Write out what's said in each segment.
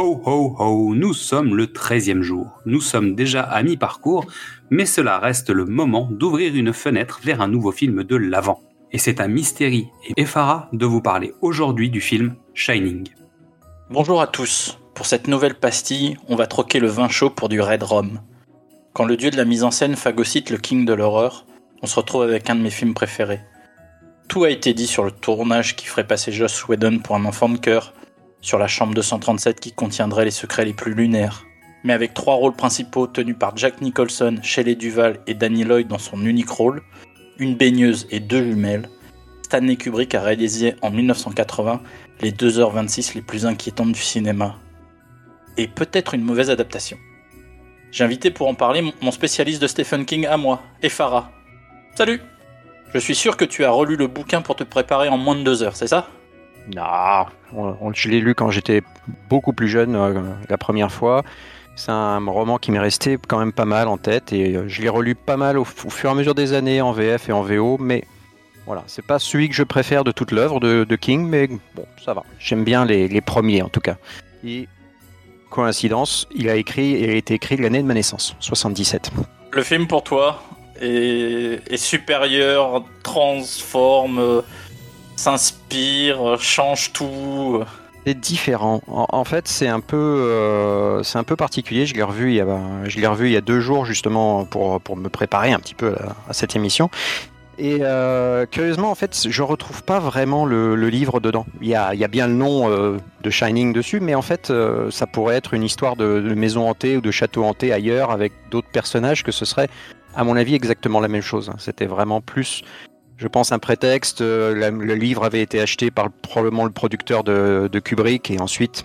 ho ho, nous sommes le 13e jour. Nous sommes déjà à mi-parcours, mais cela reste le moment d'ouvrir une fenêtre vers un nouveau film de l'avant. Et c'est à Mystérie et Efara de vous parler aujourd'hui du film Shining. Bonjour à tous. Pour cette nouvelle pastille, on va troquer le vin chaud pour du Red Rum. Quand le dieu de la mise en scène phagocyte le king de l'horreur, on se retrouve avec un de mes films préférés. Tout a été dit sur le tournage qui ferait passer Joss Whedon pour un enfant de cœur, sur la chambre 237 qui contiendrait les secrets les plus lunaires. Mais avec trois rôles principaux tenus par Jack Nicholson, Shelley Duval et Danny Lloyd dans son unique rôle, une baigneuse et deux jumelles, Stanley Kubrick a réalisé en 1980 les 2h26 les plus inquiétantes du cinéma. Et peut-être une mauvaise adaptation. J'ai invité pour en parler mon spécialiste de Stephen King à moi, Efara. Salut Je suis sûr que tu as relu le bouquin pour te préparer en moins de deux heures, c'est ça? Non, on, je l'ai lu quand j'étais beaucoup plus jeune euh, la première fois. C'est un roman qui m'est resté quand même pas mal en tête et euh, je l'ai relu pas mal au, fur et à mesure des années en VF et en VO, mais voilà, c'est pas celui que je préfère de toute l'œuvre de, King, mais bon, ça va. J'aime bien les, premiers en tout cas. Et coïncidence, il a écrit et a été écrit l'année de ma naissance, 77. Le film pour toi est, supérieur, transforme s'inspire, change tout. C'est différent. En, fait, c'est un peu, euh, c'est un peu particulier. Je l'ai revu il y a, je l'ai revu il y a deux jours justement pour pour me préparer un petit peu à, cette émission. Et euh, curieusement, en fait, je retrouve pas vraiment le, livre dedans. Il y, a, y a, bien le nom euh, de Shining dessus, mais en fait, ça pourrait être une histoire de, de, maison hantée ou de château hanté ailleurs avec d'autres personnages que ce serait, à mon avis, exactement la même chose. C'était vraiment plus je pense, un prétexte. Euh, le livre avait été acheté par probablement le producteur de, Kubrick et ensuite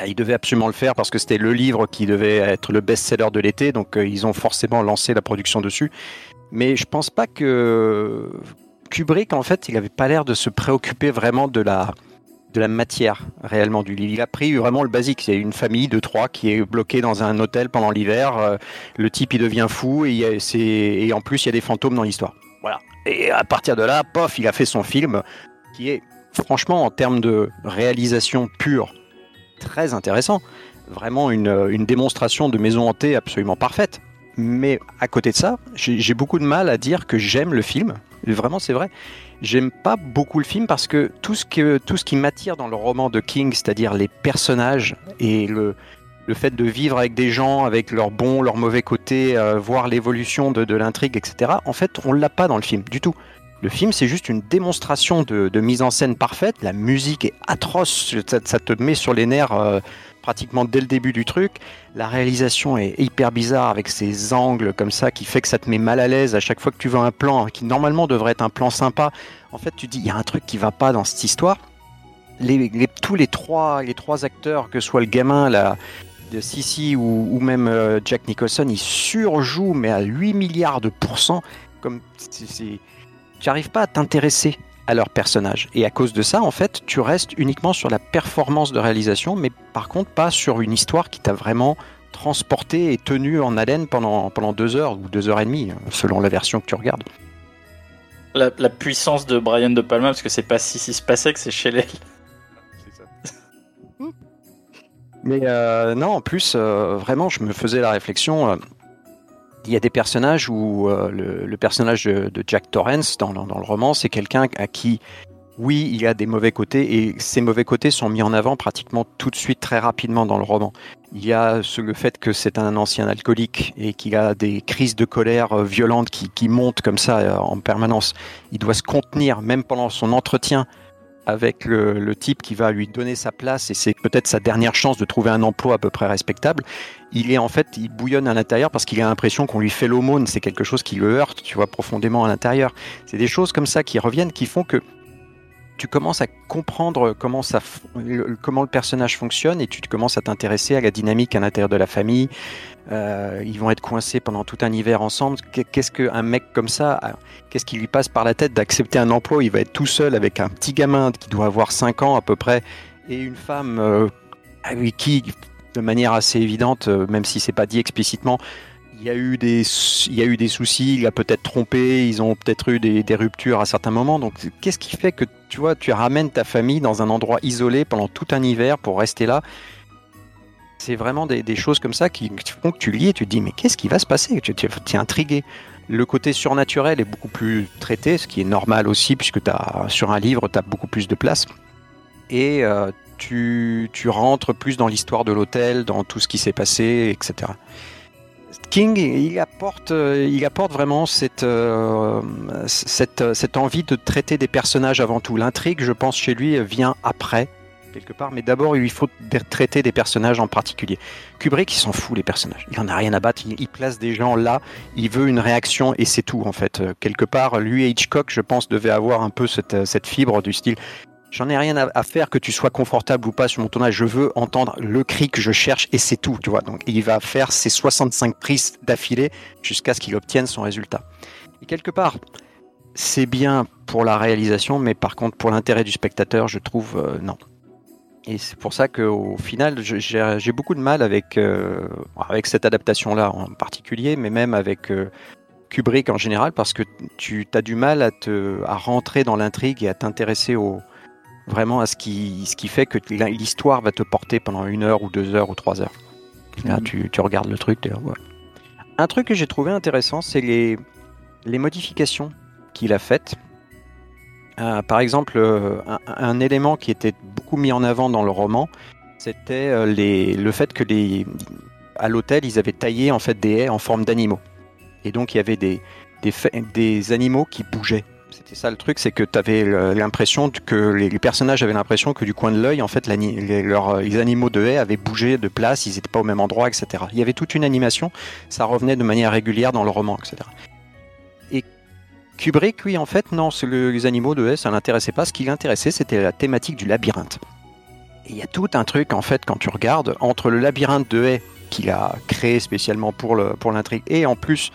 euh, il devait absolument le faire parce que c'était le livre qui devait être le best-seller de l'été, donc euh, ils ont forcément lancé la production dessus. Mais je pense pas que Kubrick, en fait, il avait pas l'air de se préoccuper vraiment de la, de la matière réellement du livre. Il a pris vraiment le basique. C'est une famille de trois qui est bloquée dans un hôtel pendant l'hiver. Le type, il devient fou et, et en plus, il y a des fantômes dans l'histoire. Et à partir de là, pof, il a fait son film, qui est franchement en termes de réalisation pure très intéressant. Vraiment une, démonstration de maison hantée absolument parfaite. Mais à côté de ça, j'ai beaucoup de mal à dire que j'aime le film. Vraiment, c'est vrai. J'aime pas beaucoup le film parce que, tout ce qui m'attire dans le roman de King, c'est-à-dire les personnages et le, le fait de vivre avec des gens, avec leurs bons, leurs mauvais côtés, euh, voir l'évolution de, l'intrigue, etc. En fait, on l'a pas dans le film du tout. Le film, c'est juste une démonstration de, mise en scène parfaite. La musique est atroce, ça, te met sur les nerfs euh, pratiquement dès le début du truc. La réalisation est hyper bizarre avec ces angles comme ça qui fait que ça te met mal à l'aise à chaque fois que tu vois un plan qui normalement devrait être un plan sympa. En fait, tu dis il y a un truc qui va pas dans cette histoire. Les, tous les trois, les trois acteurs, que soit le gamin, la, de Sissi ou, même euh, Jack Nicholson, ils surjouent, mais à 8 milliards de pourcents. Comme tu n'arrives pas à t'intéresser à leur personnage. Et à cause de ça, en fait, tu restes uniquement sur la performance de réalisation, mais par contre pas sur une histoire qui t'a vraiment transporté et tenu en haleine pendant, pendant deux heures ou deux heures et demie, selon la version que tu regardes. La, puissance de Brian De Palma, parce que c'est pas Sissi Spacek, c'est Shelley. Mais euh, non, en plus, euh, vraiment, je me faisais la réflexion. Euh, il y a des personnages où le, personnage de, Jack Torrance dans, dans le roman, c'est quelqu'un à qui, oui, il y a des mauvais côtés et ces mauvais côtés sont mis en avant pratiquement tout de suite, très rapidement dans le roman. Il y a le fait que c'est un ancien alcoolique et qu'il a des crises de colère violentes qui, qui montent comme ça en permanence. Il doit se contenir, même pendant son entretien avec le, type qui va lui donner sa place et c'est peut-être sa dernière chance de trouver un emploi à peu près respectable, il est en fait, il bouillonne à l'intérieur parce qu'il a l'impression qu'on lui fait l'aumône, c'est quelque chose qui le heurte, tu vois, profondément à l'intérieur. C'est des choses comme ça qui reviennent, qui font que tu commences à comprendre comment, ça, comment le personnage fonctionne et tu commences à t'intéresser à la dynamique à l'intérieur de la famille. Euh, ils vont être coincés pendant tout un hiver ensemble. Qu'est-ce qu'un mec comme ça, qu'est-ce qui lui passe par la tête d'accepter un emploi Il va être tout seul avec un petit gamin qui doit avoir 5 ans à peu près et une femme euh, avec qui, de manière assez évidente, euh, même si c'est pas dit explicitement, il y a eu des, il y a eu des soucis, il a peut-être trompé, ils ont peut-être eu des, des, ruptures à certains moments. Donc, qu'est-ce qui fait que tu vois, tu ramènes ta famille dans un endroit isolé pendant tout un hiver pour rester là? C'est vraiment des, choses comme ça qui font que tu lis et tu te dis mais qu'est-ce qui va se passer? Tu es intrigué. Le côté surnaturel est beaucoup plus traité, ce qui est normal aussi puisque as, sur un livre tu as beaucoup plus de place. Et euh, tu, tu rentres plus dans l'histoire de l'hôtel, dans tout ce qui s'est passé, etc. King, il apporte, euh, il apporte vraiment cette, euh, cette, cette envie de traiter des personnages avant tout. L'intrigue, je pense, chez lui, vient après, quelque part, mais d'abord, il lui faut traiter des personnages en particulier. Kubrick, il s'en fout, les personnages. Il en a rien à battre, il, place des gens là, il veut une réaction et c'est tout, en fait. Euh, Quelque part, lui et Hitchcock, je pense, devaient avoir un peu cette, euh, fibre du style. J'en ai rien à, à faire que tu sois confortable ou pas sur mon tournage. Je veux entendre le cri que je cherche et c'est tout, tu vois. Donc, il va faire ses 65 prises d'affilée jusqu'à ce qu'il obtienne son résultat. Et quelque part, c'est bien pour la réalisation, mais par contre, pour l'intérêt du spectateur, je trouve euh, non. Et c'est pour ça qu'au final, j'ai beaucoup de mal avec, euh, avec cette adaptation-là en particulier, mais même avec euh, Kubrick en général, parce que tu as du mal à, te, à rentrer dans l'intrigue et à t'intéresser au, vraiment à ce qui, ce qui fait que l'histoire va te porter pendant une heure ou deux heures ou trois heures. Là, Mhm. tu, tu regardes le truc. ouais. Un truc que j'ai trouvé intéressant, c'est les, les modifications qu'il a faites. Euh, par exemple, un, un élément qui était mis en avant dans le roman, c'était euh, le fait que les, à l'hôtel, ils avaient taillé en fait des haies en forme d'animaux. Et donc, il y avait des, des, animaux qui bougeaient. C'était ça le truc, c'est que tu avais l'impression que les, personnages avaient l'impression que du coin de l'œil, en fait, les, leurs- les animaux de haie avaient bougé de place, ils n'étaient pas au même endroit, etc. Il y avait toute une animation, ça revenait de manière régulière dans le roman, etc. Kubrick, lui, en fait, non, les animaux de haie, ça l'intéressait pas. Ce qui l'intéressait, c'était la thématique du labyrinthe. Il y a tout un truc, en fait, quand tu regardes, entre le labyrinthe de haies qu'il a créé spécialement pour l'intrigue, et en plus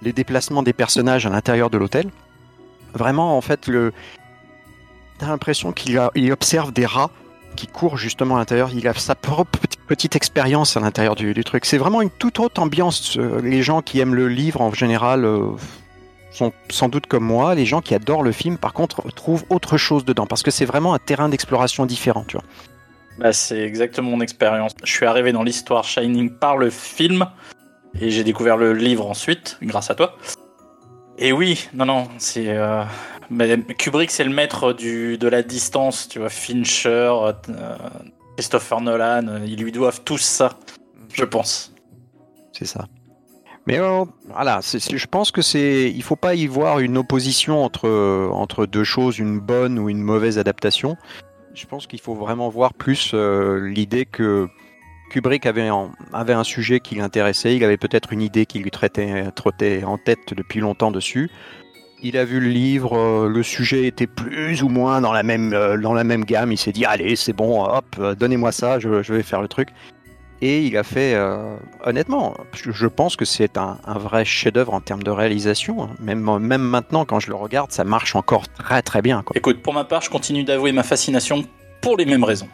les déplacements des personnages à l'intérieur de l'hôtel. Vraiment, en fait, le... t'as l'impression qu'il observe des rats qui courent justement à l'intérieur. Il a sa propre petite- expérience à l'intérieur du, du truc. C'est vraiment une toute autre ambiance. Euh, Les gens qui aiment le livre, en général, euh, sont sans doute comme moi. Les gens qui adorent le film, par contre, trouvent autre chose dedans. Parce que c'est vraiment un terrain d'exploration différent, tu vois. Bah, c'est exactement mon expérience. Je suis arrivé dans l'histoire Shining par le film et j'ai découvert le livre ensuite, grâce à toi. Et oui, non, non, c'est. euh, mais Kubrick, c'est le maître du, de la distance, tu vois. Fincher, euh, Christopher Nolan, ils lui doivent tous ça, je pense. C'est ça. Mais euh, voilà, je pense que c'est, il faut pas y voir une opposition entre entre deux choses, une bonne ou une mauvaise adaptation. Je pense qu'il faut vraiment voir plus euh, l'idée que Kubrick avait en- avait un sujet qui l'intéressait, il avait peut-être une idée qui lui trottait en tête depuis longtemps dessus. Il a vu le livre, euh, le sujet était plus ou moins dans la même euh, dans la même gamme. Il s'est dit allez c'est bon, hop, euh, donnez-moi ça, je vais faire le truc. Et il a fait, euh, honnêtement, je pense que c'est un, un vrai chef-d'œuvre en termes de réalisation. Même, même maintenant, quand je le regarde, ça marche encore très très bien. Quoi. Écoute, pour ma part, je continue d'avouer ma fascination pour les mêmes raisons.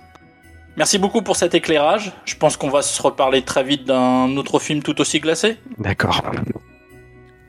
Merci beaucoup pour cet éclairage. Je pense qu'on va se reparler très vite d'un autre film tout aussi glacé. D'accord.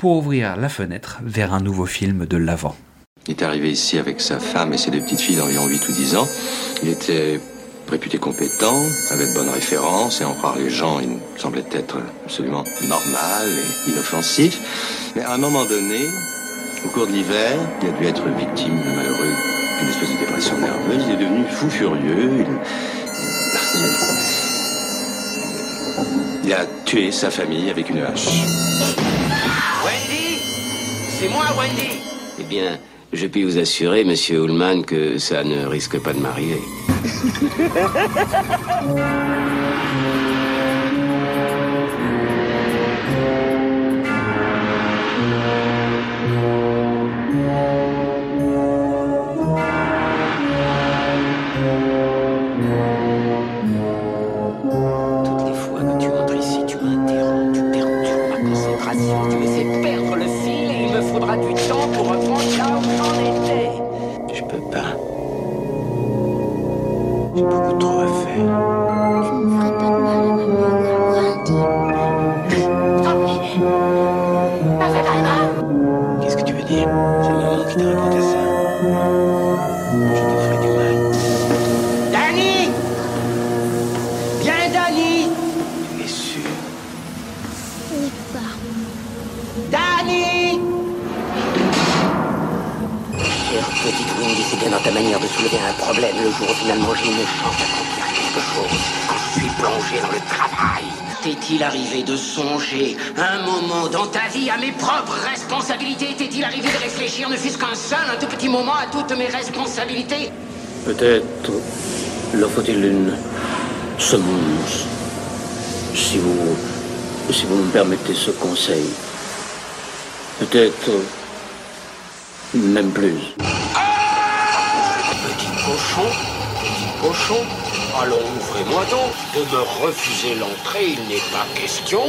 pour ouvrir la fenêtre vers un nouveau film de l'avant. Il est arrivé ici avec sa femme et ses deux petites filles d'environ 8 ou 10 ans. Il était réputé compétent, avait de bonnes références, et en croire les gens, il semblait être absolument normal et inoffensif. Mais à un moment donné, au cours de l'hiver, il a dû être victime, le malheureux, d'une espèce de dépression nerveuse. Il est devenu fou furieux. Il, a tué sa famille avec une hache. C'est moi, Wendy Eh bien, je puis vous assurer, monsieur Ullman, que ça ne risque pas de m'arriver. dans ta manière de soulever un problème le jour où finalement j'ai une chance d'accomplir quelque chose. Quand je suis plongé dans le travail. T'est-il arrivé de songer un moment dans ta vie à mes propres responsabilités? T'est-il arrivé de réfléchir ne fût-ce qu'un seul, un tout petit moment à toutes mes responsabilités? Peut-être leur faut-il une semonce. Si vous, si vous me permettez ce conseil. Peut-être même plus. Cochon, petit cochon, allons ouvrez-moi donc. De me refuser l'entrée, il n'est pas question.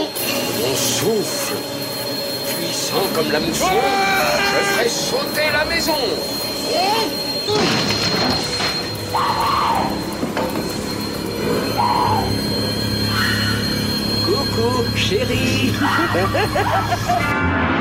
Mon souffle, puissant comme la mousson, je ferai sauter la maison. Coucou, chérie.